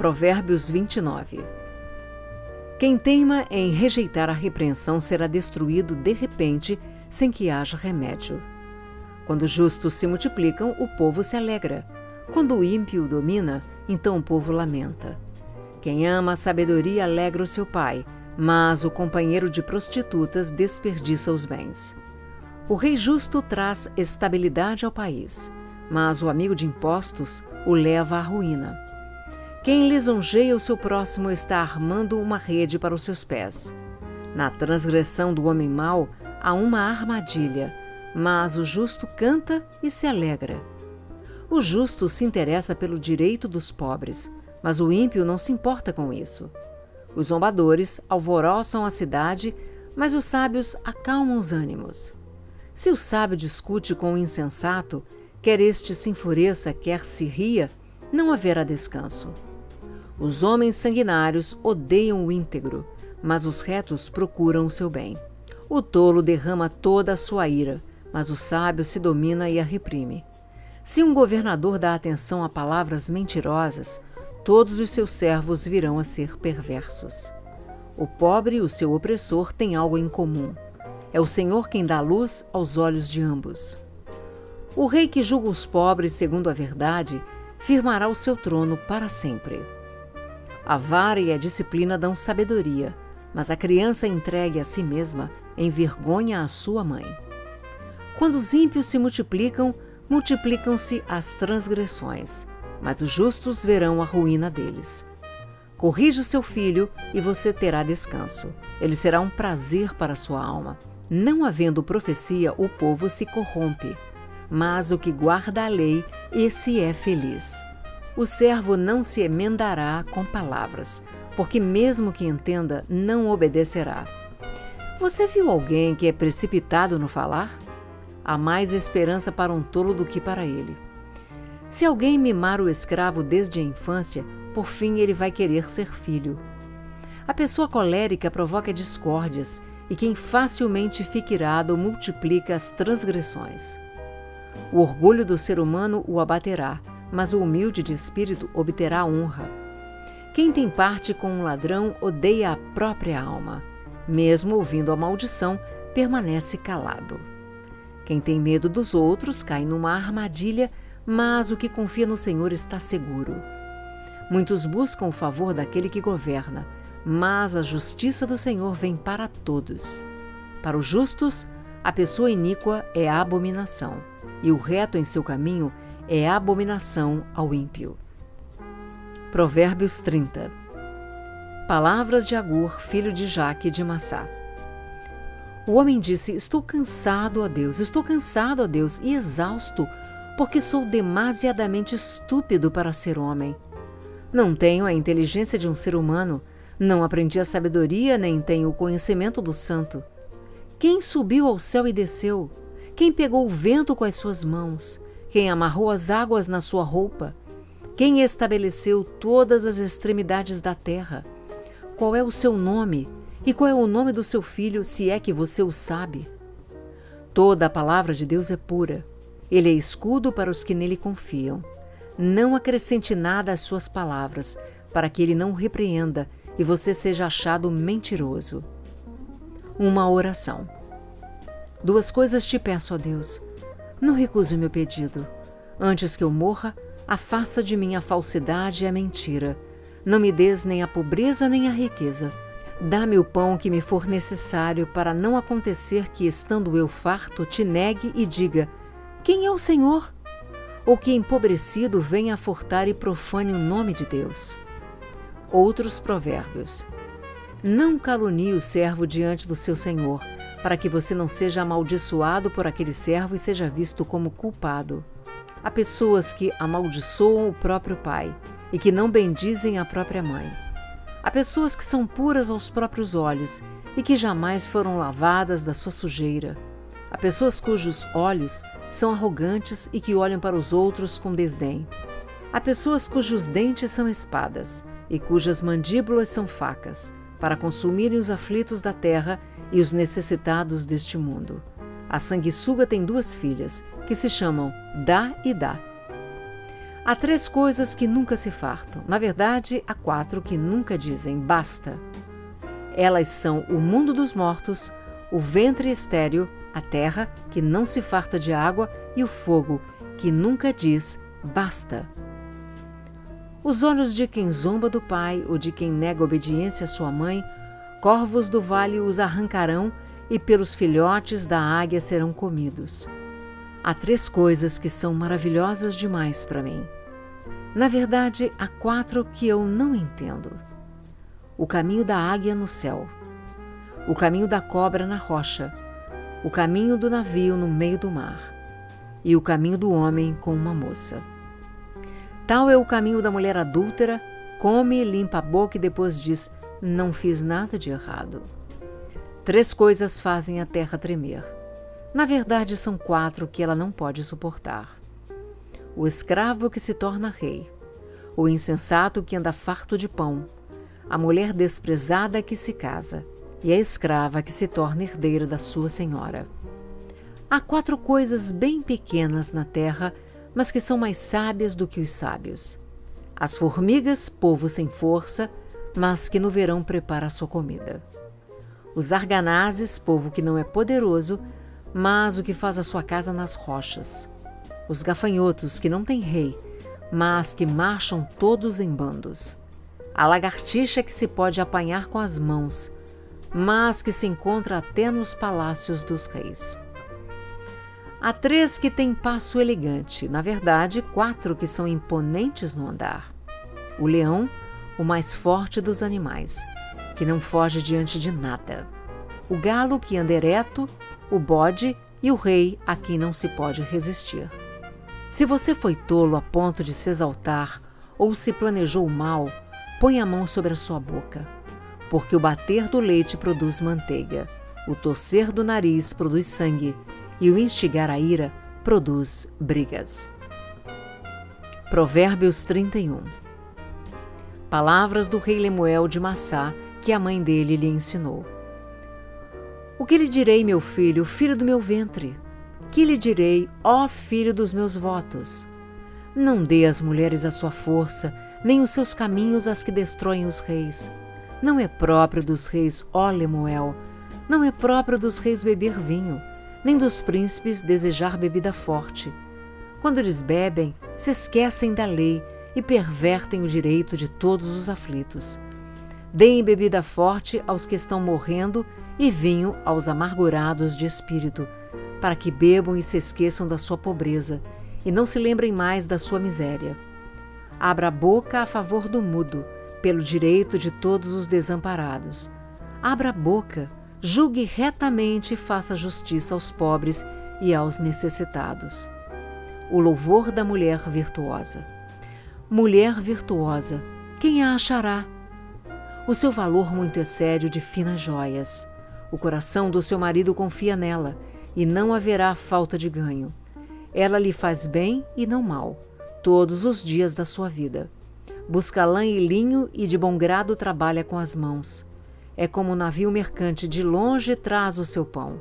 Provérbios 29 Quem teima em rejeitar a repreensão será destruído de repente, sem que haja remédio. Quando os justos se multiplicam, o povo se alegra. Quando o ímpio domina, então o povo lamenta. Quem ama a sabedoria alegra o seu pai, mas o companheiro de prostitutas desperdiça os bens. O rei justo traz estabilidade ao país, mas o amigo de impostos o leva à ruína. Quem lisonjeia o seu próximo está armando uma rede para os seus pés. Na transgressão do homem mau há uma armadilha, mas o justo canta e se alegra. O justo se interessa pelo direito dos pobres, mas o ímpio não se importa com isso. Os zombadores alvoroçam a cidade, mas os sábios acalmam os ânimos. Se o sábio discute com o insensato, quer este se enfureça, quer se ria, não haverá descanso. Os homens sanguinários odeiam o íntegro, mas os retos procuram o seu bem. O tolo derrama toda a sua ira, mas o sábio se domina e a reprime. Se um governador dá atenção a palavras mentirosas, todos os seus servos virão a ser perversos. O pobre e o seu opressor têm algo em comum. É o Senhor quem dá luz aos olhos de ambos. O rei que julga os pobres segundo a verdade firmará o seu trono para sempre. A vara e a disciplina dão sabedoria, mas a criança entregue a si mesma envergonha a sua mãe. Quando os ímpios se multiplicam, multiplicam-se as transgressões, mas os justos verão a ruína deles. Corrija o seu filho e você terá descanso. Ele será um prazer para sua alma. Não havendo profecia, o povo se corrompe. Mas o que guarda a lei, esse é feliz. O servo não se emendará com palavras, porque mesmo que entenda, não obedecerá. Você viu alguém que é precipitado no falar? Há mais esperança para um tolo do que para ele. Se alguém mimar o escravo desde a infância, por fim ele vai querer ser filho. A pessoa colérica provoca discórdias, e quem facilmente fica irado multiplica as transgressões. O orgulho do ser humano o abaterá, mas o humilde de espírito obterá honra. Quem tem parte com um ladrão odeia a própria alma. Mesmo ouvindo a maldição, permanece calado. Quem tem medo dos outros cai numa armadilha, mas o que confia no Senhor está seguro. Muitos buscam o favor daquele que governa, mas a justiça do Senhor vem para todos. Para os justos, a pessoa iníqua é a abominação, e o reto em seu caminho é abominação ao ímpio. Provérbios 30 Palavras de Agur, filho de Jaque de Massá. O homem disse: Estou cansado, ó Deus, estou cansado, ó Deus, e exausto, porque sou demasiadamente estúpido para ser homem. Não tenho a inteligência de um ser humano, não aprendi a sabedoria, nem tenho o conhecimento do santo. Quem subiu ao céu e desceu? Quem pegou o vento com as suas mãos? Quem amarrou as águas na sua roupa, quem estabeleceu todas as extremidades da terra. Qual é o seu nome e qual é o nome do seu filho, se é que você o sabe? Toda a palavra de Deus é pura. Ele é escudo para os que nele confiam. Não acrescente nada às suas palavras, para que ele não repreenda e você seja achado mentiroso. Uma oração. Duas coisas te peço, ó Deus não recuse o meu pedido. Antes que eu morra, afasta de mim a falsidade e a mentira. Não me des nem a pobreza nem a riqueza. Dá-me o pão que me for necessário para não acontecer que, estando eu farto, te negue e diga: Quem é o Senhor? Ou que empobrecido venha a furtar e profane o nome de Deus. Outros provérbios. Não calunie o servo diante do seu senhor, para que você não seja amaldiçoado por aquele servo e seja visto como culpado. Há pessoas que amaldiçoam o próprio pai e que não bendizem a própria mãe. Há pessoas que são puras aos próprios olhos e que jamais foram lavadas da sua sujeira. Há pessoas cujos olhos são arrogantes e que olham para os outros com desdém. Há pessoas cujos dentes são espadas e cujas mandíbulas são facas, para consumirem os aflitos da terra e os necessitados deste mundo. A sanguessuga tem duas filhas, que se chamam Dá e Dá. Há três coisas que nunca se fartam. Na verdade, há quatro que nunca dizem basta. Elas são o mundo dos mortos, o ventre estéril, a terra, que não se farta de água, e o fogo, que nunca diz basta. Os olhos de quem zomba do pai ou de quem nega obediência à sua mãe, corvos do vale os arrancarão e pelos filhotes da águia serão comidos. Há três coisas que são maravilhosas demais para mim. Na verdade, há quatro que eu não entendo: o caminho da águia no céu, o caminho da cobra na rocha, o caminho do navio no meio do mar e o caminho do homem com uma moça. Tal é o caminho da mulher adúltera, come, limpa a boca e depois diz: Não fiz nada de errado. Três coisas fazem a terra tremer. Na verdade, são quatro que ela não pode suportar: o escravo que se torna rei, o insensato que anda farto de pão, a mulher desprezada que se casa e a escrava que se torna herdeira da sua senhora. Há quatro coisas bem pequenas na terra, mas que são mais sábias do que os sábios. As formigas, povo sem força, mas que no verão prepara a sua comida. Os arganazes, povo que não é poderoso, mas o que faz a sua casa nas rochas. Os gafanhotos, que não têm rei, mas que marcham todos em bandos. A lagartixa que se pode apanhar com as mãos, mas que se encontra até nos palácios dos reis. Há três que têm passo elegante, na verdade, quatro que são imponentes no andar. O leão, o mais forte dos animais, que não foge diante de nada. O galo, que anda ereto, o bode e o rei, a quem não se pode resistir. Se você foi tolo a ponto de se exaltar ou se planejou mal, põe a mão sobre a sua boca porque o bater do leite produz manteiga, o torcer do nariz produz sangue, e o instigar a ira produz brigas. Provérbios 31 Palavras do rei Lemuel de Massá que a mãe dele lhe ensinou. O que lhe direi, meu filho, filho do meu ventre? Que lhe direi, ó filho dos meus votos? Não dê às mulheres a sua força, nem os seus caminhos às que destroem os reis não é próprio dos reis, ó Lemuel, não é próprio dos reis beber vinho, nem dos príncipes desejar bebida forte. Quando eles bebem, se esquecem da lei e pervertem o direito de todos os aflitos. Deem bebida forte aos que estão morrendo e vinho aos amargurados de espírito, para que bebam e se esqueçam da sua pobreza e não se lembrem mais da sua miséria. Abra a boca a favor do mudo pelo direito de todos os desamparados. Abra a boca, julgue retamente e faça justiça aos pobres e aos necessitados. O louvor da mulher virtuosa. Mulher virtuosa, quem a achará? O seu valor muito excede o de finas joias. O coração do seu marido confia nela, e não haverá falta de ganho. Ela lhe faz bem e não mal, todos os dias da sua vida. Busca lã e linho e de bom grado trabalha com as mãos. É como um navio mercante de longe traz o seu pão.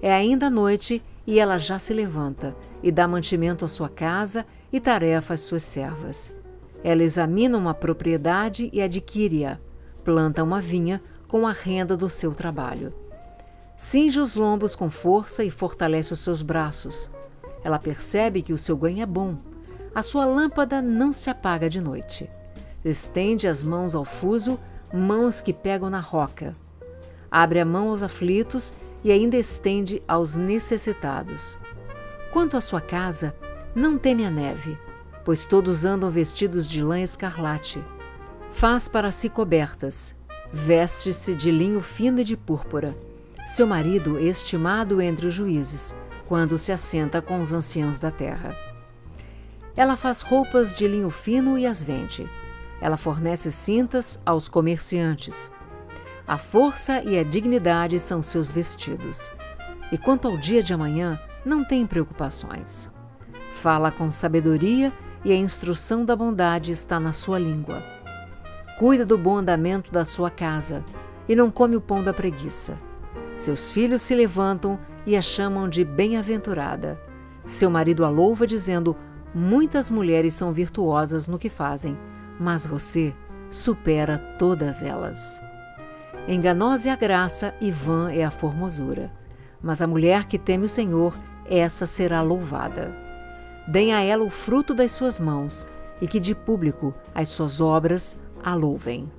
É ainda noite e ela já se levanta e dá mantimento à sua casa e tarefa às suas servas. Ela examina uma propriedade e adquire-a, planta uma vinha com a renda do seu trabalho. Cinge os lombos com força e fortalece os seus braços. Ela percebe que o seu ganho é bom a sua lâmpada não se apaga de noite. Estende as mãos ao fuso, mãos que pegam na roca. Abre a mão aos aflitos e ainda estende aos necessitados. Quanto à sua casa, não teme a neve, pois todos andam vestidos de lã escarlate. Faz para si cobertas, veste-se de linho fino e de púrpura. Seu marido é estimado entre os juízes, quando se assenta com os anciãos da terra. Ela faz roupas de linho fino e as vende. Ela fornece cintas aos comerciantes. A força e a dignidade são seus vestidos. E quanto ao dia de amanhã, não tem preocupações. Fala com sabedoria e a instrução da bondade está na sua língua. Cuida do bom andamento da sua casa e não come o pão da preguiça. Seus filhos se levantam e a chamam de bem-aventurada. Seu marido a louva, dizendo: Muitas mulheres são virtuosas no que fazem, mas você supera todas elas. Enganosa é a graça e vã é a formosura. Mas a mulher que teme o Senhor, essa será louvada. Deem a ela o fruto das suas mãos, e que de público as suas obras a louvem.